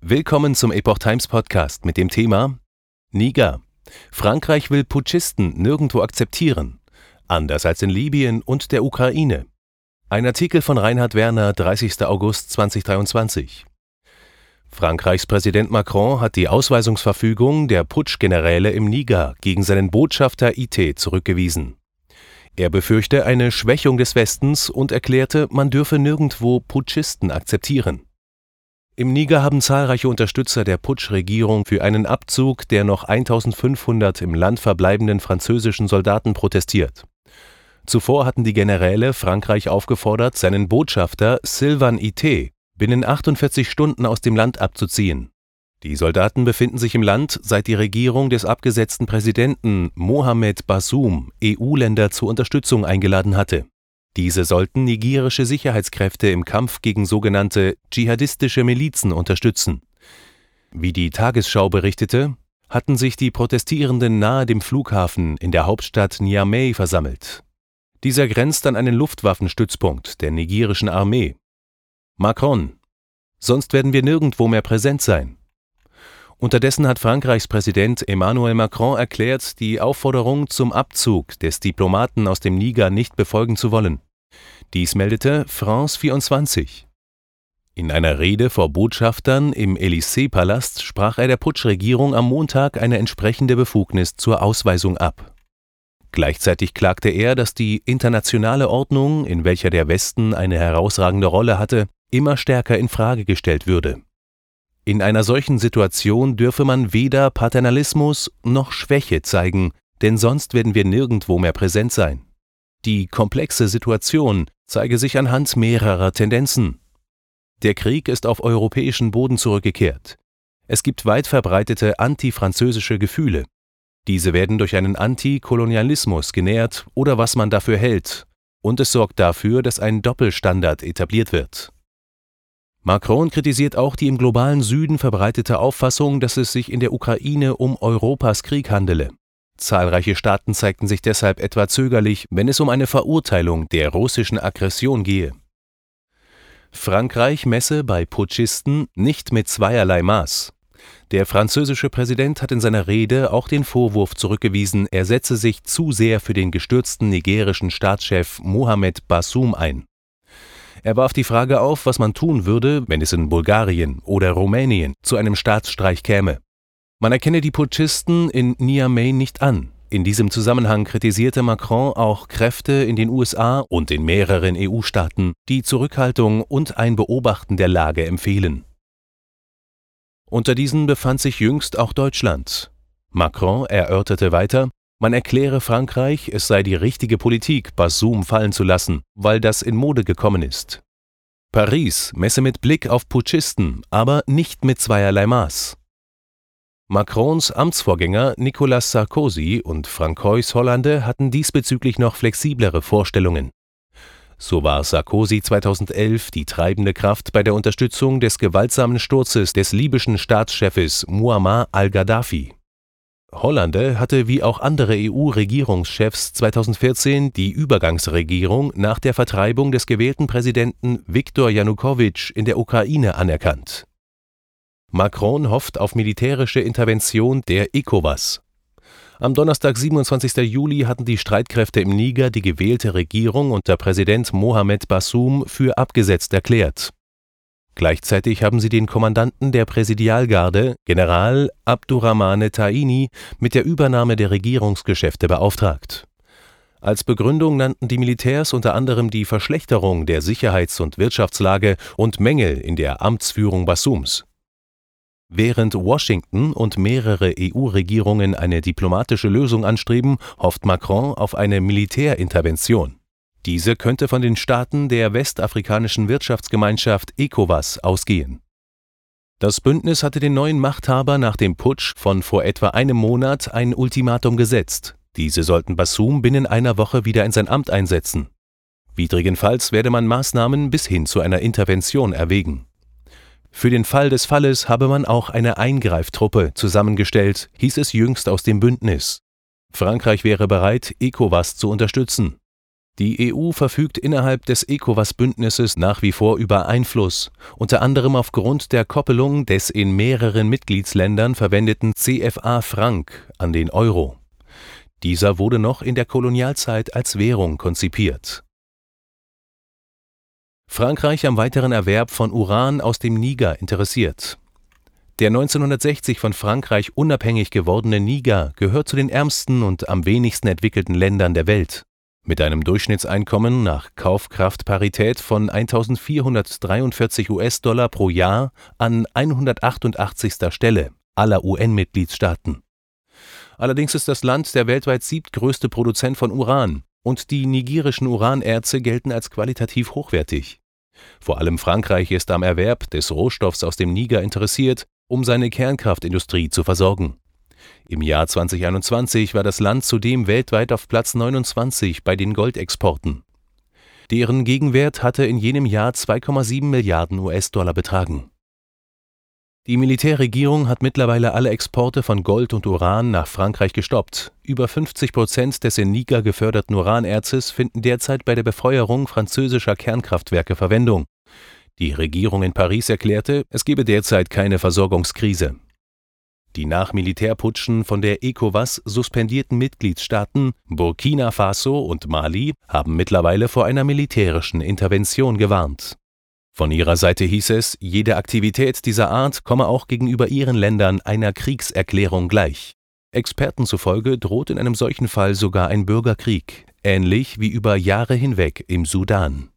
Willkommen zum Epoch Times Podcast mit dem Thema Niger. Frankreich will Putschisten nirgendwo akzeptieren, anders als in Libyen und der Ukraine. Ein Artikel von Reinhard Werner, 30. August 2023. Frankreichs Präsident Macron hat die Ausweisungsverfügung der Putschgeneräle im Niger gegen seinen Botschafter IT zurückgewiesen. Er befürchte eine Schwächung des Westens und erklärte, man dürfe nirgendwo Putschisten akzeptieren. Im Niger haben zahlreiche Unterstützer der Putschregierung für einen Abzug der noch 1500 im Land verbleibenden französischen Soldaten protestiert. Zuvor hatten die Generäle Frankreich aufgefordert, seinen Botschafter Sylvain Ité binnen 48 Stunden aus dem Land abzuziehen. Die Soldaten befinden sich im Land, seit die Regierung des abgesetzten Präsidenten Mohamed Bassoum EU-Länder zur Unterstützung eingeladen hatte. Diese sollten nigerische Sicherheitskräfte im Kampf gegen sogenannte dschihadistische Milizen unterstützen. Wie die Tagesschau berichtete, hatten sich die Protestierenden nahe dem Flughafen in der Hauptstadt Niamey versammelt. Dieser grenzt an einen Luftwaffenstützpunkt der nigerischen Armee. Macron. Sonst werden wir nirgendwo mehr präsent sein. Unterdessen hat Frankreichs Präsident Emmanuel Macron erklärt, die Aufforderung zum Abzug des Diplomaten aus dem Niger nicht befolgen zu wollen. Dies meldete France 24. In einer Rede vor Botschaftern im Élysée-Palast sprach er der Putschregierung am Montag eine entsprechende Befugnis zur Ausweisung ab. Gleichzeitig klagte er, dass die internationale Ordnung, in welcher der Westen eine herausragende Rolle hatte, immer stärker in Frage gestellt würde. In einer solchen Situation dürfe man weder Paternalismus noch Schwäche zeigen, denn sonst werden wir nirgendwo mehr präsent sein. Die komplexe Situation zeige sich anhand mehrerer Tendenzen. Der Krieg ist auf europäischen Boden zurückgekehrt. Es gibt weit verbreitete antifranzösische Gefühle. Diese werden durch einen Antikolonialismus genährt oder was man dafür hält, und es sorgt dafür, dass ein Doppelstandard etabliert wird. Macron kritisiert auch die im globalen Süden verbreitete Auffassung, dass es sich in der Ukraine um Europas Krieg handele. Zahlreiche Staaten zeigten sich deshalb etwa zögerlich, wenn es um eine Verurteilung der russischen Aggression gehe. Frankreich messe bei Putschisten nicht mit zweierlei Maß. Der französische Präsident hat in seiner Rede auch den Vorwurf zurückgewiesen, er setze sich zu sehr für den gestürzten nigerischen Staatschef Mohamed Bassoum ein. Er warf die Frage auf, was man tun würde, wenn es in Bulgarien oder Rumänien zu einem Staatsstreich käme. Man erkenne die Putschisten in Niamey nicht an. In diesem Zusammenhang kritisierte Macron auch Kräfte in den USA und in mehreren EU-Staaten, die Zurückhaltung und ein Beobachten der Lage empfehlen. Unter diesen befand sich jüngst auch Deutschland. Macron erörterte weiter, man erkläre Frankreich, es sei die richtige Politik, Bassoum fallen zu lassen, weil das in Mode gekommen ist. Paris messe mit Blick auf Putschisten, aber nicht mit zweierlei Maß. Macrons Amtsvorgänger Nicolas Sarkozy und Francois Hollande hatten diesbezüglich noch flexiblere Vorstellungen. So war Sarkozy 2011 die treibende Kraft bei der Unterstützung des gewaltsamen Sturzes des libyschen Staatschefes Muammar al-Gaddafi. Hollande hatte wie auch andere EU-Regierungschefs 2014 die Übergangsregierung nach der Vertreibung des gewählten Präsidenten Viktor Janukowitsch in der Ukraine anerkannt. Macron hofft auf militärische Intervention der ECOWAS. Am Donnerstag, 27. Juli, hatten die Streitkräfte im Niger die gewählte Regierung unter Präsident Mohamed Bassoum für abgesetzt erklärt Gleichzeitig haben sie den Kommandanten der Präsidialgarde, General Abdurrahmane Taini, mit der Übernahme der Regierungsgeschäfte beauftragt. Als Begründung nannten die Militärs unter anderem die Verschlechterung der Sicherheits- und Wirtschaftslage und Mängel in der Amtsführung Bassums. Während Washington und mehrere EU-Regierungen eine diplomatische Lösung anstreben, hofft Macron auf eine Militärintervention. Diese könnte von den Staaten der westafrikanischen Wirtschaftsgemeinschaft ECOWAS ausgehen. Das Bündnis hatte den neuen Machthaber nach dem Putsch von vor etwa einem Monat ein Ultimatum gesetzt. Diese sollten Bassoum binnen einer Woche wieder in sein Amt einsetzen. Widrigenfalls werde man Maßnahmen bis hin zu einer Intervention erwägen. Für den Fall des Falles habe man auch eine Eingreiftruppe zusammengestellt, hieß es jüngst aus dem Bündnis. Frankreich wäre bereit, ECOWAS zu unterstützen. Die EU verfügt innerhalb des ECOWAS-Bündnisses nach wie vor über Einfluss, unter anderem aufgrund der Koppelung des in mehreren Mitgliedsländern verwendeten CFA-Franc an den Euro. Dieser wurde noch in der Kolonialzeit als Währung konzipiert. Frankreich am weiteren Erwerb von Uran aus dem Niger interessiert. Der 1960 von Frankreich unabhängig gewordene Niger gehört zu den ärmsten und am wenigsten entwickelten Ländern der Welt mit einem Durchschnittseinkommen nach Kaufkraftparität von 1443 US-Dollar pro Jahr an 188. Stelle aller UN-Mitgliedstaaten. Allerdings ist das Land der weltweit siebtgrößte Produzent von Uran und die nigerischen Uranerze gelten als qualitativ hochwertig. Vor allem Frankreich ist am Erwerb des Rohstoffs aus dem Niger interessiert, um seine Kernkraftindustrie zu versorgen im Jahr 2021 war das Land zudem weltweit auf Platz 29 bei den Goldexporten. Deren Gegenwert hatte in jenem Jahr 2,7 Milliarden US-Dollar betragen. Die Militärregierung hat mittlerweile alle Exporte von Gold und Uran nach Frankreich gestoppt. Über 50 Prozent des in Niger geförderten Uranerzes finden derzeit bei der Befeuerung französischer Kernkraftwerke Verwendung. Die Regierung in Paris erklärte, es gebe derzeit keine Versorgungskrise. Die nach Militärputschen von der ECOWAS suspendierten Mitgliedstaaten Burkina Faso und Mali haben mittlerweile vor einer militärischen Intervention gewarnt. Von ihrer Seite hieß es, jede Aktivität dieser Art komme auch gegenüber ihren Ländern einer Kriegserklärung gleich. Experten zufolge droht in einem solchen Fall sogar ein Bürgerkrieg, ähnlich wie über Jahre hinweg im Sudan